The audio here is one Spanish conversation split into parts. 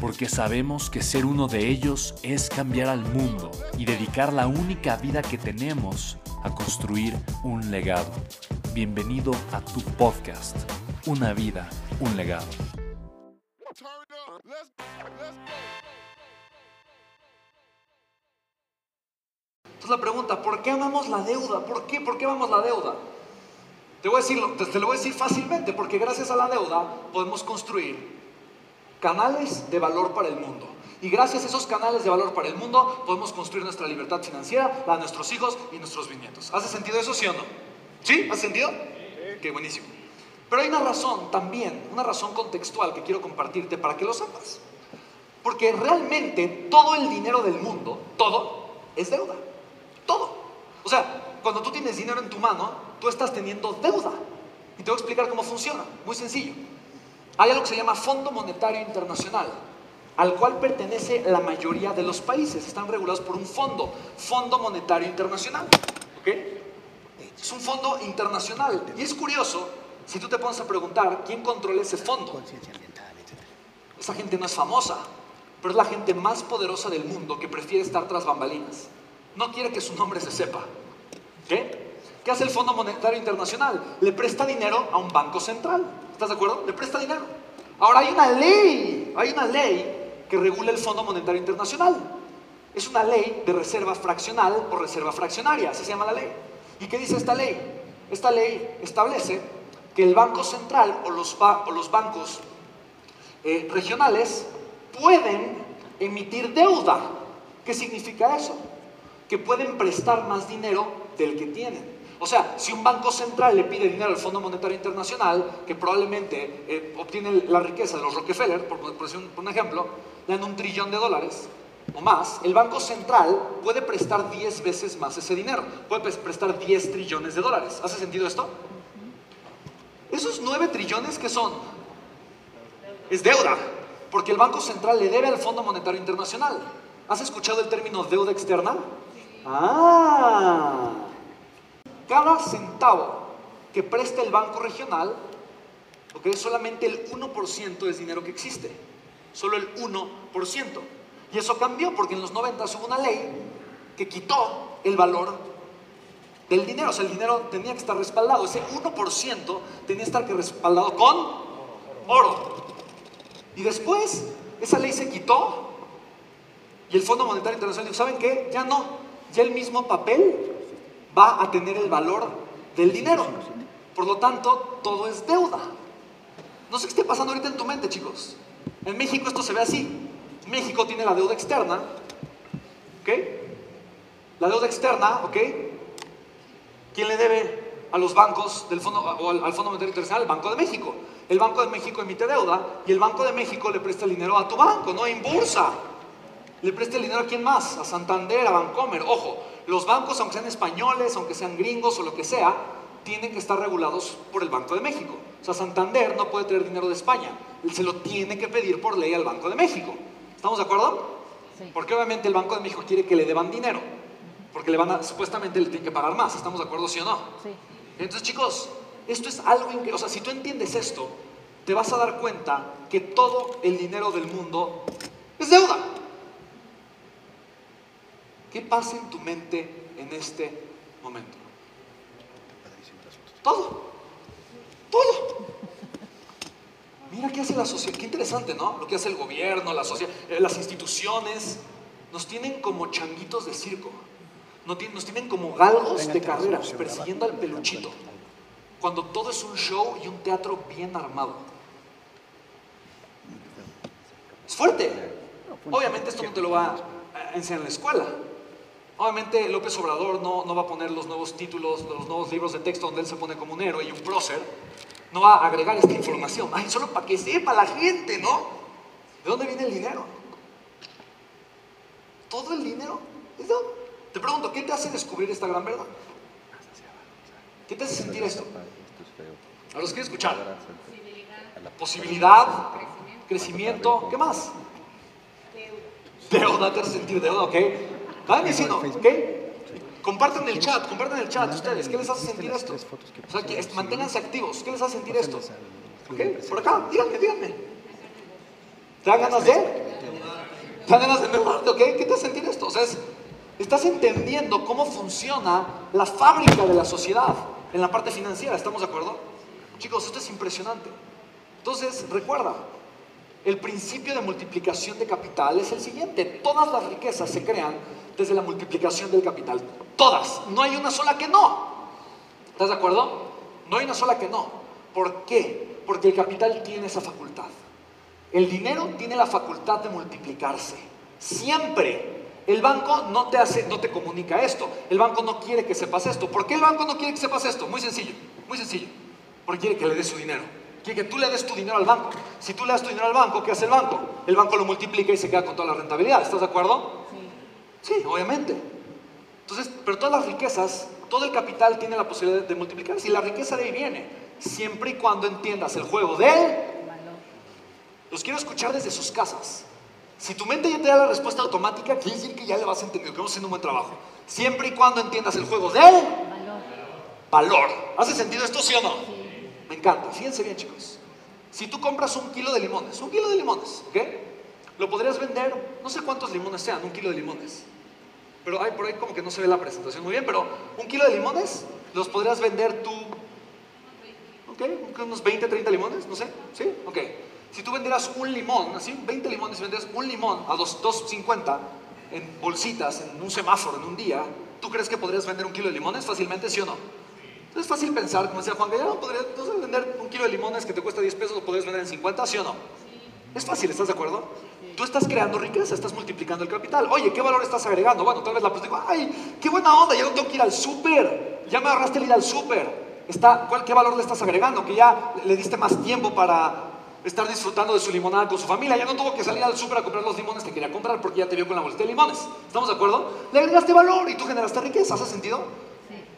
porque sabemos que ser uno de ellos es cambiar al mundo y dedicar la única vida que tenemos a construir un legado. Bienvenido a tu podcast, Una vida, un legado. Entonces la pregunta, ¿por qué amamos la deuda? ¿Por qué? ¿Por qué amamos la deuda? Te, voy a decir, te lo voy a decir fácilmente, porque gracias a la deuda podemos construir canales de valor para el mundo. Y gracias a esos canales de valor para el mundo podemos construir nuestra libertad financiera, la de nuestros hijos y nuestros bisnietos. ¿Hace sentido eso, sí o no? ¿Sí? ¿Hace sentido? Qué buenísimo. Pero hay una razón también, una razón contextual que quiero compartirte para que lo sepas. Porque realmente todo el dinero del mundo, todo, es deuda. Todo. O sea, cuando tú tienes dinero en tu mano, tú estás teniendo deuda. Y te voy a explicar cómo funciona. Muy sencillo. Hay algo que se llama Fondo Monetario Internacional, al cual pertenece la mayoría de los países. Están regulados por un fondo, Fondo Monetario Internacional. ¿Ok? Es un fondo internacional. Y es curioso, si tú te pones a preguntar, ¿quién controla ese fondo? Esa gente no es famosa, pero es la gente más poderosa del mundo que prefiere estar tras bambalinas. No quiere que su nombre se sepa. ¿Qué? ¿Qué hace el Fondo Monetario Internacional? Le presta dinero a un banco central. ¿Estás de acuerdo? Le presta dinero. Ahora hay una ley, hay una ley que regula el Fondo Monetario Internacional. Es una ley de reserva fraccional o reserva fraccionaria, así se llama la ley. ¿Y qué dice esta ley? Esta ley establece que el Banco Central o los, bancos eh, regionales pueden emitir deuda. ¿Qué significa eso? Que pueden prestar más dinero del que tienen. O sea, si un banco central le pide dinero al Fondo Monetario Internacional, que probablemente eh, obtiene la riqueza de los Rockefeller, por, un, ejemplo, le dan un trillón de dólares o más, el Banco Central puede prestar 10 veces más ese dinero. Puede prestar 10 trillones de dólares. ¿Hace sentido esto? Esos 9 trillones que son es deuda, porque el Banco Central le debe al Fondo Monetario Internacional. ¿Has escuchado el término deuda externa? Ah, cada centavo que presta el banco regional, porque es solamente el 1% es dinero que existe, solo el 1%. Y eso cambió porque en los 90 hubo una ley que quitó el valor del dinero, o sea, el dinero tenía que estar respaldado, ese 1% tenía que estar respaldado con oro. Y después esa ley se quitó y el Fondo Monetario Internacional dijo, ¿saben qué? Ya no, ya el mismo papel va a tener el valor del dinero. Por lo tanto, todo es deuda. No sé qué esté pasando ahorita en tu mente, chicos. En México esto se ve así. México tiene la deuda externa, ¿ok? La deuda externa, ¿ok? ¿Quién le debe a los bancos del fondo, o al, Fondo Monetario Internacional? El Banco de México. El Banco de México emite deuda y el Banco de México le presta el dinero a tu banco, no en bursa. Le presta el dinero a quién más? A Santander, a Bancomer. Ojo, los bancos, aunque sean españoles, aunque sean gringos o lo que sea, tienen que estar regulados por el Banco de México. O sea, Santander no puede tener dinero de España. Él se lo tiene que pedir por ley al Banco de México. ¿Estamos de acuerdo? Sí. Porque obviamente el Banco de México quiere que le deban dinero. Porque le van a, supuestamente le tienen que pagar más. ¿Estamos de acuerdo, sí o no? Sí. Entonces, chicos, esto es algo increíble. O sea, si tú entiendes esto, te vas a dar cuenta que todo el dinero del mundo es deuda. ¿Qué pasa en tu mente en este momento? Todo. Todo. Mira qué hace la sociedad. Qué interesante, ¿no? Lo que hace el gobierno, la sociedad, eh, las instituciones. Nos tienen como changuitos de circo. nos tienen, nos tienen como galgos de carreras persiguiendo al peluchito. Cuando todo es un show y un teatro bien armado. Es fuerte. Obviamente esto no te lo va a enseñar en la escuela. Obviamente López Obrador no, no va a poner los nuevos títulos, los nuevos libros de texto donde él se pone como un héroe y un prócer. No va a agregar esta información. Ay, solo para que sepa la gente, ¿no? ¿De dónde viene el dinero? Todo el dinero. ¿Es de dónde? Te pregunto, ¿qué te hace descubrir esta gran verdad? ¿Qué te hace sentir esto? A los que escuchar. Posibilidad, crecimiento, ¿qué más? Deuda, te hace sentir deuda, ¿ok? Vayan diciendo, ¿ok? Compartan el chat, compartan el chat ustedes. ¿Qué les hace sentir esto? O sea, que manténganse activos. ¿Qué les hace sentir esto? ¿Ok? Por acá, díganme, díganme. ¿Te dan ganas de? ¿Te dan ganas de endeudarte? ¿Ok? ¿Qué te hace sentir esto? O sea, es- estás entendiendo cómo funciona la fábrica de la sociedad en la parte financiera. ¿Estamos de acuerdo? Chicos, esto es impresionante. Entonces, recuerda, el principio de multiplicación de capital es el siguiente. Todas las riquezas se crean desde la multiplicación del capital. Todas. No hay una sola que no. ¿Estás de acuerdo? No hay una sola que no. ¿Por qué? Porque el capital tiene esa facultad. El dinero tiene la facultad de multiplicarse. Siempre. El banco no te hace, no te comunica esto. El banco no quiere que sepas esto. ¿Por qué el banco no quiere que sepas esto? Muy sencillo, muy sencillo. Porque quiere que le des su dinero. Quiere que tú le des tu dinero al banco. Si tú le das tu dinero al banco, ¿qué hace el banco? El banco lo multiplica y se queda con toda la rentabilidad. ¿Estás de acuerdo? Sí, obviamente. Entonces, pero todas las riquezas, todo el capital tiene la posibilidad de multiplicarse y la riqueza de ahí viene, siempre y cuando entiendas el juego del... Los quiero escuchar desde sus casas. Si tu mente ya te da la respuesta automática, quiere decir que ya le vas a entender, que vamos haciendo un buen trabajo. Siempre y cuando entiendas el juego del valor. ¿Hace sentido esto, sí o no? Me encanta. Fíjense bien, chicos. Si tú compras un kilo de limones, un kilo de limones, ¿ok? Lo podrías vender, no sé cuántos limones sean, un kilo de limones. Pero hay por ahí como que no se ve la presentación muy bien, pero un kilo de limones los podrías vender tú, ¿ok? Unos 20, 30 limones, no sé, ¿sí? Ok. Si tú vendieras un limón, así, 20 limones, vendieras un limón a 2, 2.50 en bolsitas, en un semáforo, en un día, ¿tú crees que podrías vender un kilo de limones fácilmente, sí o no? Entonces es fácil pensar, como decía Juan, no podrías no vender un kilo de limones que te cuesta 10 pesos, lo podrías vender en 50, ¿sí o no? Es fácil, ¿estás de acuerdo? Tú estás creando riqueza, estás multiplicando el capital. Oye, ¿qué valor estás agregando? Bueno, tal vez la persona diga, ay, qué buena onda, ya no tengo que ir al súper. Ya me ahorraste el ir al súper. Está, ¿cuál, ¿Qué valor le estás agregando? Que ya le diste más tiempo para estar disfrutando de su limonada con su familia. Ya no tuvo que salir al súper a comprar los limones que quería comprar porque ya te vio con la bolsita de limones. ¿Estamos de acuerdo? Le agregaste valor y tú generaste riqueza. ¿Hace sentido?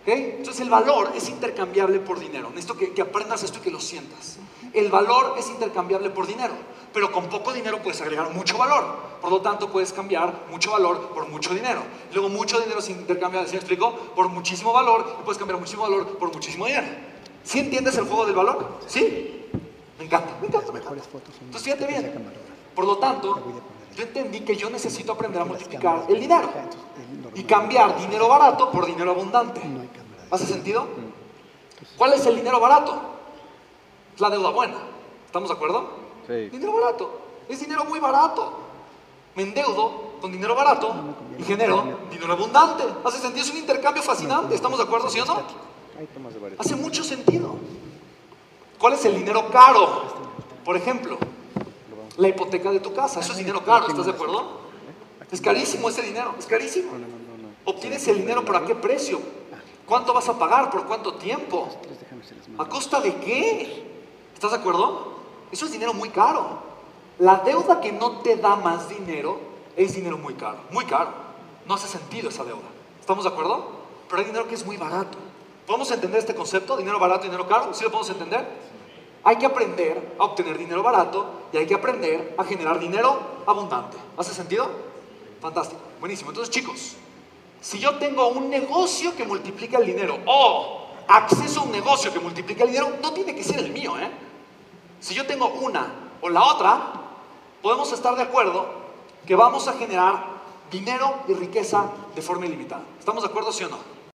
¿Ok? Entonces el valor es intercambiable por dinero. Necesito que, que aprendas esto y que lo sientas. El valor es intercambiable por dinero, pero con poco dinero puedes agregar mucho valor. Por lo tanto, puedes cambiar mucho valor por mucho dinero. Luego, mucho dinero se intercambia, ¿sí me explico? Por muchísimo valor y puedes cambiar muchísimo valor por muchísimo dinero. ¿Sí entiendes el juego del valor? ¿Sí? Me encanta, me encanta, me encanta. Entonces, fíjate bien. Por lo tanto, yo entendí que yo necesito aprender a multiplicar el dinero y cambiar dinero barato por dinero abundante. ¿Hace sentido? ¿Cuál es el dinero barato? Es la deuda buena. ¿Estamos de acuerdo? Sí. Dinero barato. Es dinero muy barato. Me endeudo con dinero barato y genero dinero abundante. ¿Hace sentido? Es un intercambio fascinante. ¿Estamos de acuerdo, sí o no? Hace mucho sentido. ¿Cuál es el dinero caro? Por ejemplo, la hipoteca de tu casa. Eso es dinero caro, ¿estás de acuerdo? Es carísimo ese dinero, es carísimo. No, no, no, no. ¿Obtienes el dinero por a qué precio? ¿Cuánto vas a pagar? ¿Por cuánto tiempo? ¿A costa de qué? ¿Estás de acuerdo? Eso es dinero muy caro. La deuda que no te da más dinero es dinero muy caro, muy caro. No hace sentido esa deuda. ¿Estamos de acuerdo? Pero hay dinero que es muy barato. ¿Podemos entender este concepto? Dinero barato, dinero caro. ¿Sí lo podemos entender? Hay que aprender a obtener dinero barato y hay que aprender a generar dinero abundante. ¿Hace sentido? Fantástico. Buenísimo. Entonces, chicos, si yo tengo un negocio que multiplica el dinero o acceso a un negocio que multiplica el dinero, no tiene que ser el mío, ¿eh? Si yo tengo una o la otra, podemos estar de acuerdo que vamos a generar dinero y riqueza de forma ilimitada. ¿Estamos de acuerdo, sí o no?